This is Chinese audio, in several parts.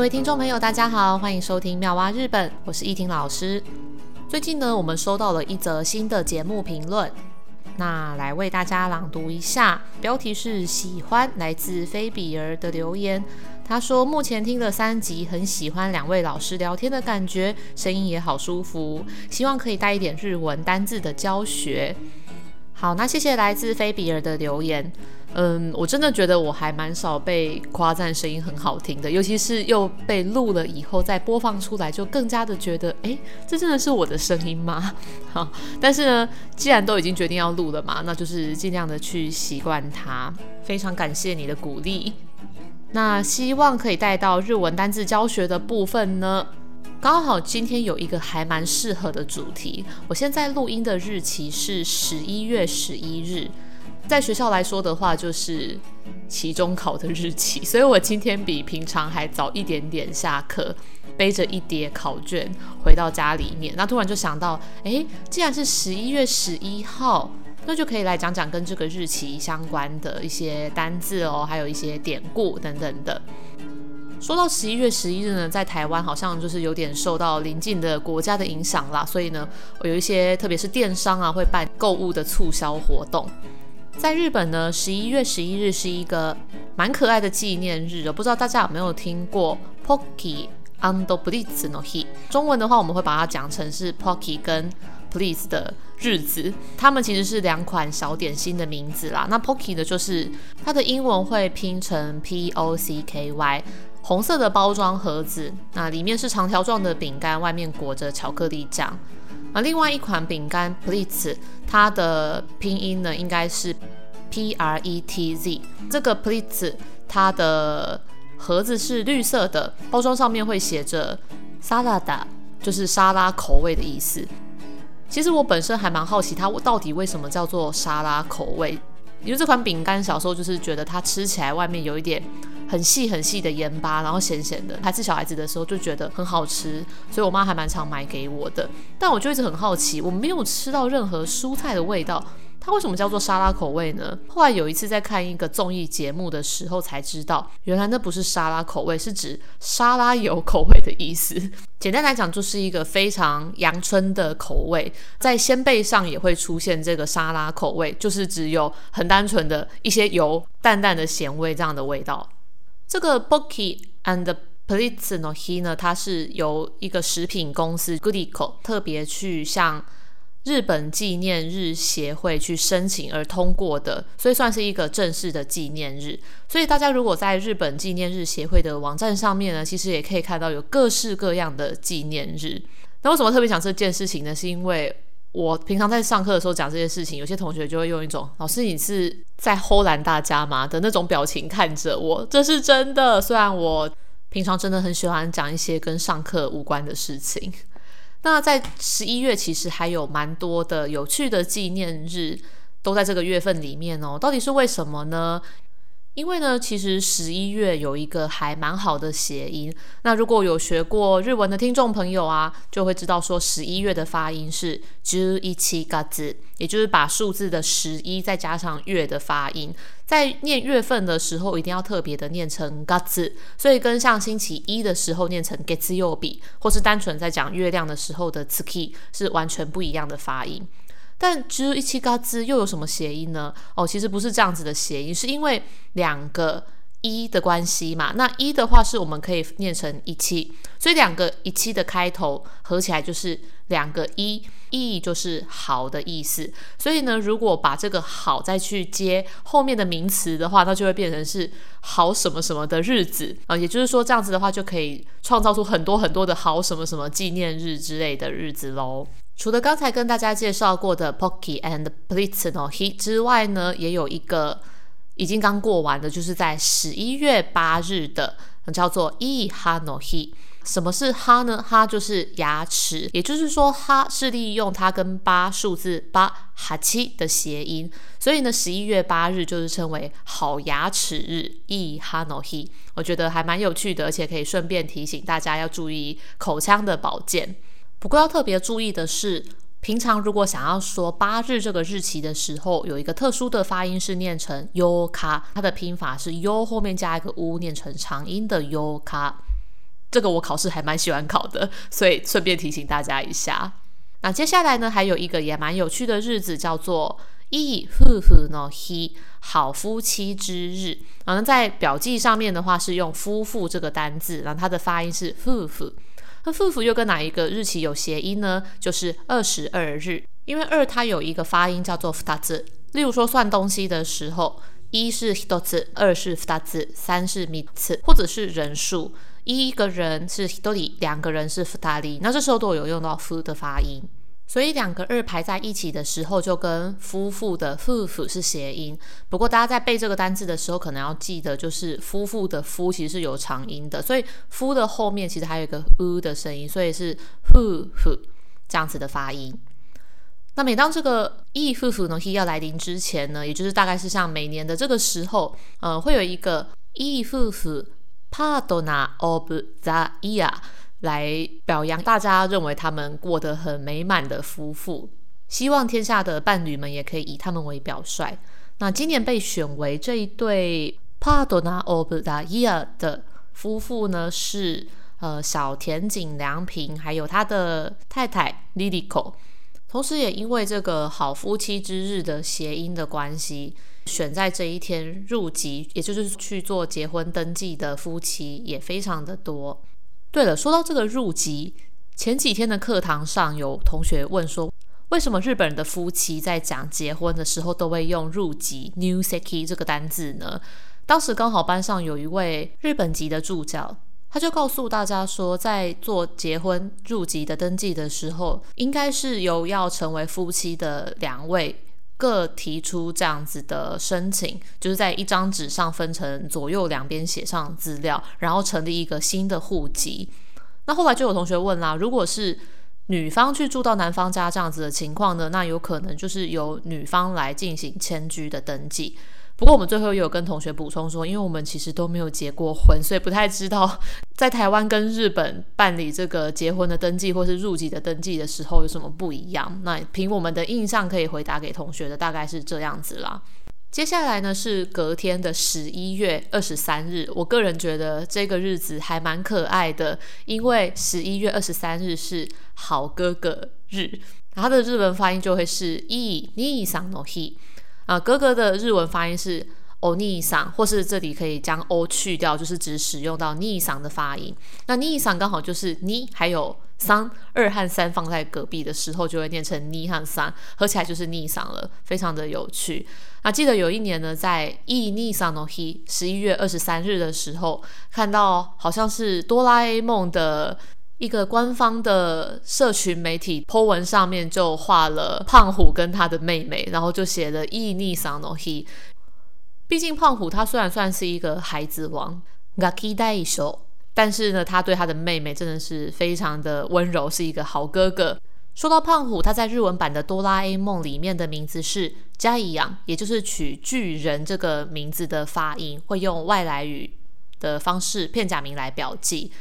各位听众朋友，大家好，欢迎收听妙蛙日本，我是依婷老师。最近呢，我们收到了一则新的节目评论，那来为大家朗读一下，标题是“喜欢”，来自菲比儿的留言。他说，目前听了三集，很喜欢两位老师聊天的感觉，声音也好舒服，希望可以带一点日文单字的教学。好，那谢谢来自菲比儿的留言。嗯，我真的觉得我还蛮少被夸赞声音很好听的，尤其是又被录了以后再播放出来，就更加的觉得，诶，这真的是我的声音吗？好，但是呢，既然都已经决定要录了嘛，那就是尽量的去习惯它。非常感谢你的鼓励。那希望可以带到日文单字教学的部分呢，刚好今天有一个还蛮适合的主题。我现在录音的日期是十一月十一日。在学校来说的话，就是期中考的日期，所以我今天比平常还早一点点下课，背着一叠考卷回到家里面。那突然就想到，诶，既然是十一月十一号，那就可以来讲讲跟这个日期相关的一些单字哦，还有一些典故等等的。说到十一月十一日呢，在台湾好像就是有点受到邻近的国家的影响啦，所以呢，有一些特别是电商啊，会办购物的促销活动。在日本呢，十一月十一日是一个蛮可爱的纪念日。我不知道大家有没有听过 Pocky and Blitz no He。中文的话，我们会把它讲成是 Pocky 跟 Blitz 的日子。它们其实是两款小点心的名字啦。那 Pocky 的就是它的英文会拼成 P O C K Y，红色的包装盒子，那里面是长条状的饼干，外面裹着巧克力酱。啊，另外一款饼干 Blitz，它的拼音呢应该是 P R E T Z。这个 Blitz 它的盒子是绿色的，包装上面会写着沙拉达，就是沙拉口味的意思。其实我本身还蛮好奇，它到底为什么叫做沙拉口味？因为这款饼干小时候就是觉得它吃起来外面有一点。很细很细的盐巴，然后咸咸的，还是小孩子的时候就觉得很好吃，所以我妈还蛮常买给我的。但我就一直很好奇，我没有吃到任何蔬菜的味道。它为什么叫做沙拉口味呢？后来有一次在看一个综艺节目的时候才知道，原来那不是沙拉口味，是指沙拉油口味的意思。简单来讲，就是一个非常阳春的口味，在鲜贝上也会出现这个沙拉口味，就是只有很单纯的一些油、淡淡的咸味这样的味道。这个 Pocky and Blitz no hi 呢，它是由一个食品公司 Goodico 特别去向日本纪念日协会去申请而通过的，所以算是一个正式的纪念日。所以大家如果在日本纪念日协会的网站上面呢，其实也可以看到有各式各样的纪念日。那为什么特别讲这件事情呢？是因为我平常在上课的时候讲这些事情，有些同学就会用一种“老师你是在唬烂大家吗”的那种表情看着我。这是真的，虽然我平常真的很喜欢讲一些跟上课无关的事情。那在十一月，其实还有蛮多的有趣的纪念日，都在这个月份里面哦。到底是为什么呢？因为呢，其实十一月有一个还蛮好的谐音。那如果有学过日文的听众朋友啊，就会知道说十一月的发音是十一月，也就是把数字的十一再加上月的发音，在念月份的时候一定要特别的念成嘎子，所以跟像星期一的时候念成月曜日，或是单纯在讲月亮的时候的 tsuki 是完全不一样的发音。但十一月又有什么谐音呢？哦，其实不是这样子的谐音，是因为两个一的关系嘛。那一的话是我们可以念成一七，所以两个一七的开头合起来就是两个一，意义就是好的意思。所以呢，如果把这个好再去接后面的名词的话，那就会变成是好什么什么的日子啊。也就是说，这样子的话就可以创造出很多很多的好什么什么纪念日之类的日子喽。除了刚才跟大家介绍过的 Pocky and Blitz no hi 之外呢，也有一个已经刚过完的，就是在十一月八日的，叫做いい歯の日。什么是歯呢？歯就是牙齿，也就是说，歯是利用它跟八数字八哈七的谐音，所以呢，十一月八日就是称为好牙齿日，いい歯の日。我觉得还蛮有趣的，而且可以顺便提醒大家要注意口腔的保健。 不过要特别注意的是，平常如果想要说八日这个日期的时候，有一个特殊的发音是念成 yoka，它的拼法是 yo 后面加一个 u，念成长音的 yoka。 这个我考试还蛮喜欢考的，所以顺便提醒大家一下。那接下来呢，还有一个也蛮有趣的日子，叫做いい夫妇の日，好夫妻之日。然后在表记上面的话是用夫妇这个单字，然后它的发音是夫妇。 那夫妇又跟哪一个日期有谐音呢？就是二十二日，因为二它有一个发音叫做ふたつ。例如说算东西的时候，一是ひとつ，二是ふたつ，三是みつ，或者是人数，一个人是ひとり，两个人是ふたり，那这时候都有用到夫的发音。 所以两个“二”排在一起的时候，就跟夫妇的“夫妇”是谐音。不过大家在背这个单字的时候，可能要记得，就是夫妇的“夫”其实是有长音的，所以“夫”的后面其实还有一个 “u” 的声音，所以是“夫妇”这样子的发音。那每当这个 “e 夫妇”的 “he” 要来临之前呢，也就是大概是像每年的这个时候，呃，会有一个 “e 夫妇 ”partner of the year。来表扬大家认为他们过得很美满的夫妇，希望天下的伴侣们也可以以他们为表率。那今年被选为这一对 Partner of the Year 的夫妇呢，是呃小田井良平还有他的太太 Liliko，同时也因为这个好夫妻之日的谐音的关系，选在这一天入籍，也就是去做结婚登记的夫妻也非常的多。对了，说到这个入籍，前几天的课堂上有同学问说，为什么日本人的夫妻在讲结婚的时候都会用入籍 “newseki” 这个单字呢？当时刚好班上有一位日本籍的助教，他就告诉大家说，在做结婚入籍的登记的时候，应该是由要成为夫妻的两位各提出这样子的申请，就是在一张纸上分成左右两边写上资料，然后成立一个新的户籍。那后来就有同学问啦，如果是女方去住到男方家这样子的情况呢，那有可能就是由女方来进行迁居的登记。不过我们最后也有跟同学补充说，因为我们其实都没有结过婚，所以不太知道在台湾跟日本办理这个结婚的登记或是入籍的登记的时候有什么不一样。那凭我们的印象可以回答给同学的大概是这样子啦。接下来呢是隔天的十一月二十三日，我个人觉得这个日子还蛮可爱的，因为十一月二十三日是好哥哥日，它的日文发音就会是いい兄さん の日。啊，哥哥的日文发音是お兄さん，或是这里可以将 o 去掉，就是只使用到兄さん的发音。那兄さん刚好就是你还有三二和三放在隔壁的时候，就会念成你和三，合起来就是兄さん了，非常的有趣。那记得有一年呢，在いい兄さんの日十一月二十三日的时候，看到好像是哆啦 A 梦的。 一个官方的社群媒体 po 文上面就画了胖虎跟他的妹妹，然后就写了いい兄さんの日。毕竟胖虎他虽然算是一个孩子王，ガキ大将，但是呢，他对他的妹妹真的是非常的温柔，是一个好哥哥。说到胖虎，他在日文版的哆啦 A 梦里面的名字是ジャイアン，也就是取巨人这个名字的发音，会用外来语的方式片假名来表记。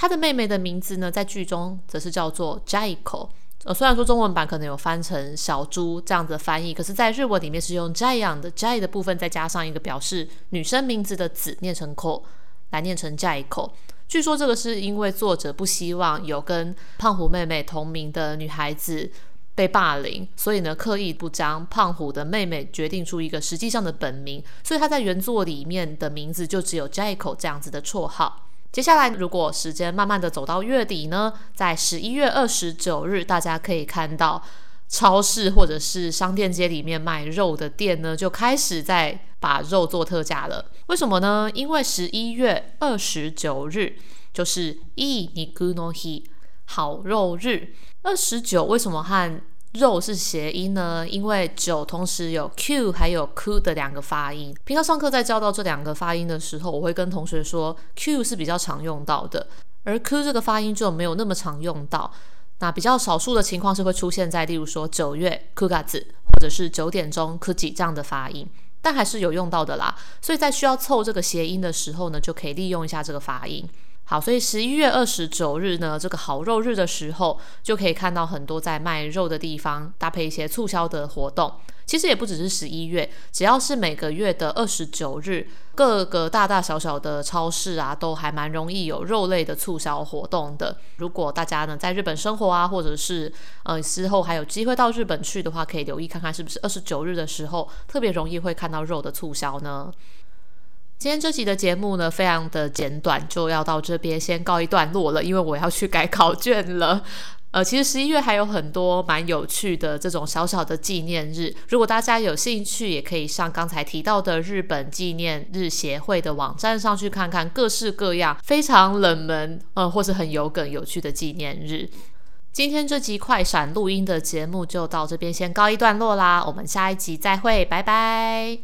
他的妹妹的名字呢，在剧中则是叫做 Jaiko。呃，虽然说中文版可能有翻成小猪这样子的翻译，可是，在日文里面是用 Jai 的 Jai 的部分，再加上一个表示女生名字的子，念成 ko，来念成 Jaiko。据说这个是因为作者不希望有跟胖虎妹妹同名的女孩子被霸凌，所以呢，刻意不将胖虎的妹妹决定出一个实际上的本名，所以他在原作里面的名字就只有 Jaiko 这样子的绰号。接下来，如果时间慢慢的走到月底呢，在十一月二十九日，大家可以看到超市或者是商店街里面卖肉的店呢，就开始在把肉做特价了。为什么呢？因为十一月二十九日就是いい肉の日，好肉日。二十九为什么和 肉是谐音呢，因为九同时有 q 还有 ku 的两个发音。平常上课在教到这两个发音的时候，我会跟同学说 q 是比较常用到的，而 ku 这个发音就没有那么常用到。那比较少数的情况是会出现在，例如说九月 kugatsu 或者是九点钟 kuji 这样的发音，但还是有用到的啦。所以在需要凑这个谐音的时候呢，就可以利用一下这个发音。好，所以十一月二十九日呢，这个好肉日的时候，就可以看到很多在卖肉的地方搭配一些促销的活动。其实也不只是十一月，只要是每个月的二十九日，各个大大小小的超市啊，都还蛮容易有肉类的促销活动的。如果大家呢在日本生活啊，或者是呃之后还有机会到日本去的话，可以留意看看是不是二十九日的时候特别容易会看到肉的促销呢？今天这集的节目呢，非常的简短，就要到这边先告一段落了，因为我要去改考卷了。呃，其实十一月还有很多蛮有趣的这种小小的纪念日，如果大家有兴趣，也可以上刚才提到的日本纪念日协会的网站上去看看各式各样非常冷门呃或是很有梗有趣的纪念日。今天这集快闪录音的节目就到这边先告一段落啦，我们下一集再会，拜拜。